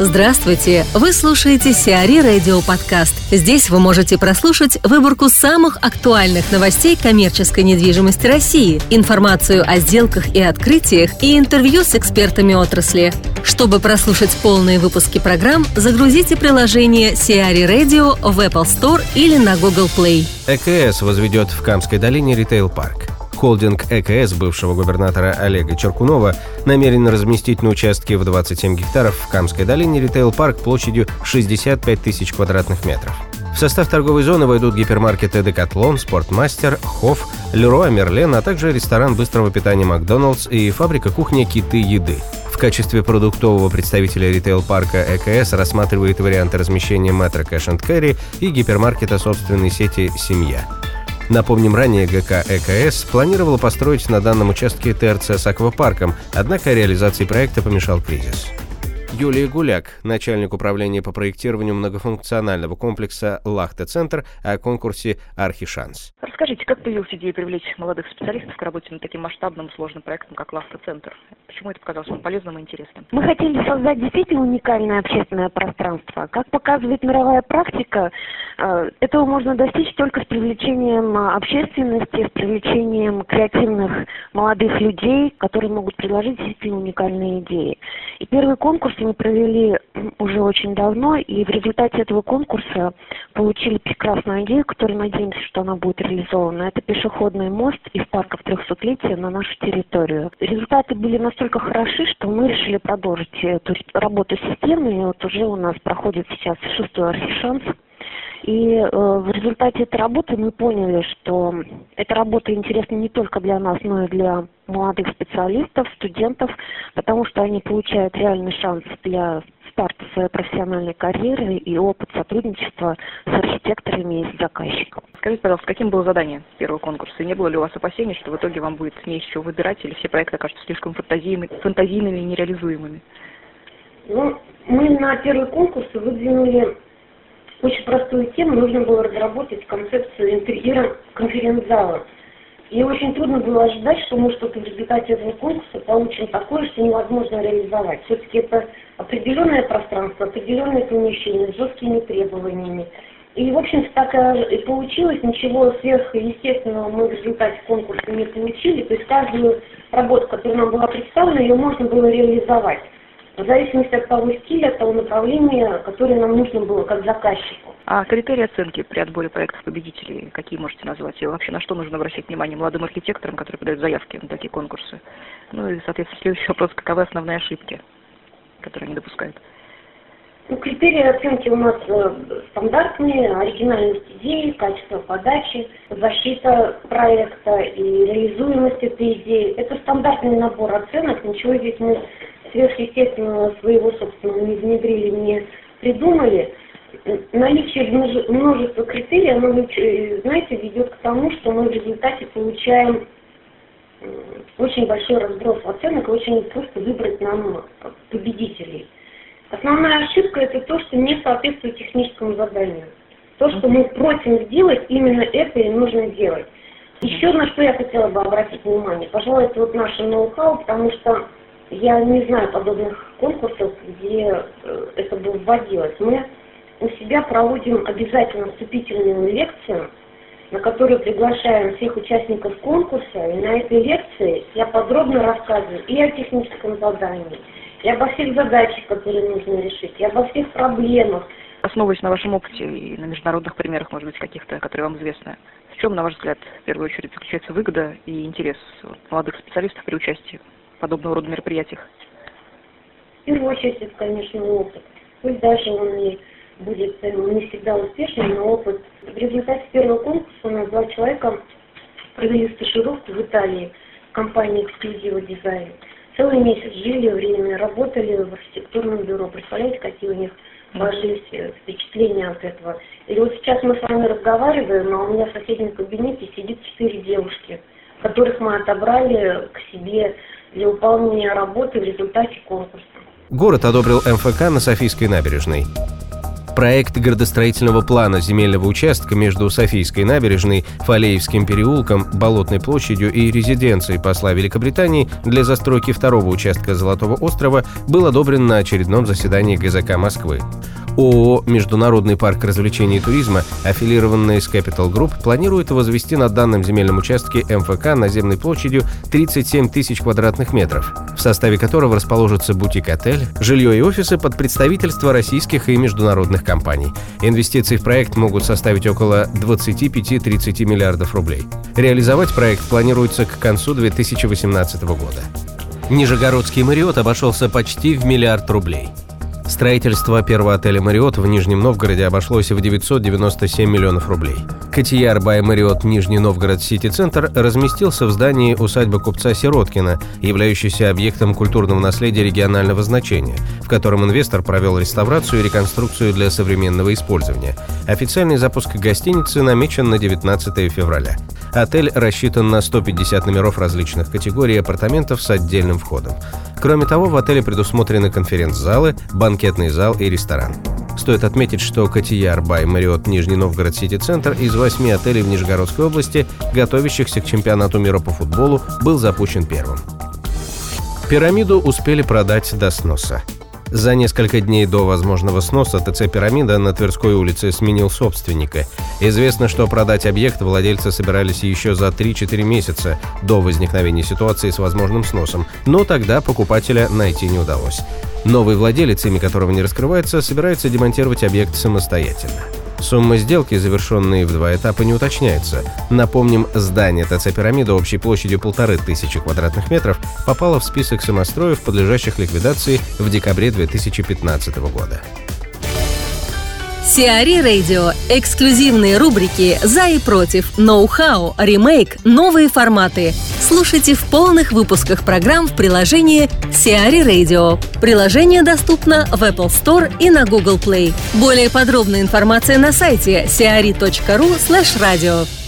Здравствуйте! Вы слушаете Сиари Радио Подкаст. Здесь вы можете прослушать выборку самых актуальных новостей коммерческой недвижимости России, информацию о сделках и открытиях и интервью с экспертами отрасли. Чтобы прослушать полные выпуски программ, загрузите приложение Сиари Radio в Apple Store или на Google Play. ЭКС возведет в Камской долине ритейл-парк. Холдинг ЭКС бывшего губернатора Олега Черкунова намерен разместить на участке в 27 гектаров в Камской долине ритейл-парк площадью 65 тысяч квадратных метров. В состав торговой зоны войдут гипермаркеты «Декатлон», «Спортмастер», «Хофф», «Леруа Мерлен», а также ресторан быстрого питания «Макдоналдс» и фабрика кухни «Киты еды». В качестве продуктового представителя ритейл-парка ЭКС рассматривает варианты размещения Metro Cash & Carry и гипермаркета собственной сети «Семья». Напомним, ранее ГК ЭКС планировала построить на данном участке ТРЦ с аквапарком, однако реализации проекта помешал кризис. Юлия Гуляк, начальник управления по проектированию многофункционального комплекса «Лахта-центр» о конкурсе «Архишанс». Расскажите, как появилась идея привлечь молодых специалистов к работе над таким масштабным сложным проектом, как «Лахта-центр»? Почему это показалось вам полезным и интересным? Мы хотели создать действительно уникальное общественное пространство. Как показывает мировая практика, э, этого можно достичь только с привлечением общественности, с привлечением креативных молодых людей, которые могут предложить действительно уникальные идеи. И первый конкурс мы провели уже очень давно, и в результате этого конкурса получили прекрасную идею, которую надеемся, что она будет реализована. Это пешеходный мост из парка в трехсотлетия на нашу территорию. Результаты были настолько хороши, что мы решили продолжить эту работу системы, и вот уже у нас проходит сейчас шестой архишанс. И э, в результате этой работы мы поняли, что эта работа интересна не только для нас, но и для молодых специалистов, студентов, потому что они получают реальный шанс для старта своей профессиональной карьеры и опыт сотрудничества с архитекторами и с заказчиком. Скажите, пожалуйста, каким было задание первого конкурса? И не было ли у вас опасений, что в итоге вам будет не из чего выбирать, или все проекты окажутся слишком фантазийными, фантазийными и нереализуемыми? Ну, мы на первый конкурс выдвинули очень простую тему. Нужно было разработать концепцию интерьера конференц-зала. И очень трудно было ожидать, что мы что-то в результате этого конкурса получим такое, что невозможно реализовать. Все-таки это определенное пространство, определенное помещение с жесткими требованиями. И, в общем-то, так и получилось. Ничего сверхъестественного мы в результате конкурса не получили. То есть каждую работу, которая нам была представлена, ее можно было реализовать в зависимости от того стиля, от того направления, которое нам нужно было как заказчику. А критерии оценки при отборе проектов победителей какие можете назвать? И вообще на что нужно обращать внимание молодым архитекторам, которые подают заявки на такие конкурсы? Ну и, соответственно, следующий вопрос, каковы основные ошибки, которые они допускают? Ну, критерии оценки у нас э, стандартные, оригинальность идеи, качество подачи, защита проекта и реализуемость этой идеи. Это стандартный набор оценок, ничего здесь мы сверхъестественного своего собственного не внедрили, не придумали, наличие множества критерий, оно, знаете, ведет к тому, что мы в результате получаем очень большой разброс оценок, очень просто выбрать нам победителей. Основная ошибка это то, что не соответствует техническому заданию. То, что мы просим сделать, именно это и нужно делать. Еще на что я хотела бы обратить внимание, пожалуй, это вот наше ноу-хау, потому что я не знаю подобных конкурсов, где э, это бы вводилось. Мы у себя проводим обязательно вступительную лекцию, на которую приглашаем всех участников конкурса. И на этой лекции я подробно рассказываю и о техническом задании, и обо всех задачах, которые нужно решить, и обо всех проблемах. Основываясь на вашем опыте и на международных примерах, может быть, каких-то, которые вам известны, в чем, на ваш взгляд, в первую очередь заключается выгода и интерес молодых специалистов при участии подобного рода мероприятиях? В первую очередь, это, конечно, опыт. Пусть даже он и будет э, не всегда успешным, но опыт. В результате первого конкурса у нас два человека провели стажировку в Италии в компании «Эксклюзива Дизайн». Целый месяц жили, временно работали в архитектурном бюро. Представляете, какие у них сложились э, впечатления от этого. И вот сейчас мы с вами разговариваем, а у меня в соседнем кабинете сидит четыре девушки, которых мы отобрали к себе для выполнения работы в результате конкурса. Город одобрил МФК на Софийской набережной. Проект градостроительного плана земельного участка между Софийской набережной, Фалеевским переулком, Болотной площадью и резиденцией посла Великобритании для застройки второго участка Золотого острова был одобрен на очередном заседании ГЗК Москвы. ООО «Международный парк развлечений и туризма», аффилированный с Capital Group, планирует возвести на данном земельном участке МФК наземной площадью 37 тысяч квадратных метров, в составе которого расположится бутик-отель, жилье и офисы под представительство российских и международных компаний. Инвестиции в проект могут составить около 25-30 миллиардов рублей. Реализовать проект планируется к концу 2018 года. Нижегородский Мариот обошелся почти в миллиард рублей – Строительство первого отеля «Мариот» в Нижнем Новгороде обошлось в 997 миллионов рублей. Котияр Бай Мариот Нижний Новгород Сити-центр разместился в здании усадьбы купца Сироткина, являющейся объектом культурного наследия регионального значения, в котором инвестор провел реставрацию и реконструкцию для современного использования. Официальный запуск гостиницы намечен на 19 февраля. Отель рассчитан на 150 номеров различных категорий апартаментов с отдельным входом. Кроме того, в отеле предусмотрены конференц-залы, банкетный зал и ресторан. Стоит отметить, что Котияр Бай Мариот Нижний Новгород Сити-центр из восьми отелей в Нижегородской области, готовящихся к чемпионату мира по футболу, был запущен первым. Пирамиду успели продать до сноса. За несколько дней до возможного сноса ТЦ «Пирамида» на Тверской улице сменил собственника. Известно, что продать объект владельцы собирались еще за 3-4 месяца до возникновения ситуации с возможным сносом, но тогда покупателя найти не удалось. Новый владелец, имя которого не раскрывается, собирается демонтировать объект самостоятельно. Сумма сделки, завершенной в два этапа, не уточняется. Напомним, здание ТЦ «Пирамида» общей площадью полторы тысячи квадратных метров попало в список самостроев, подлежащих ликвидации в декабре 2015 года. Сиари Радио. Эксклюзивные рубрики «За и против», «Ноу-хау», «Ремейк», «Новые форматы». Слушайте в полных выпусках программ в приложении Сиари Radio. Приложение доступно в Apple Store и на Google Play. Более подробная информация на сайте siari.ru slash radio.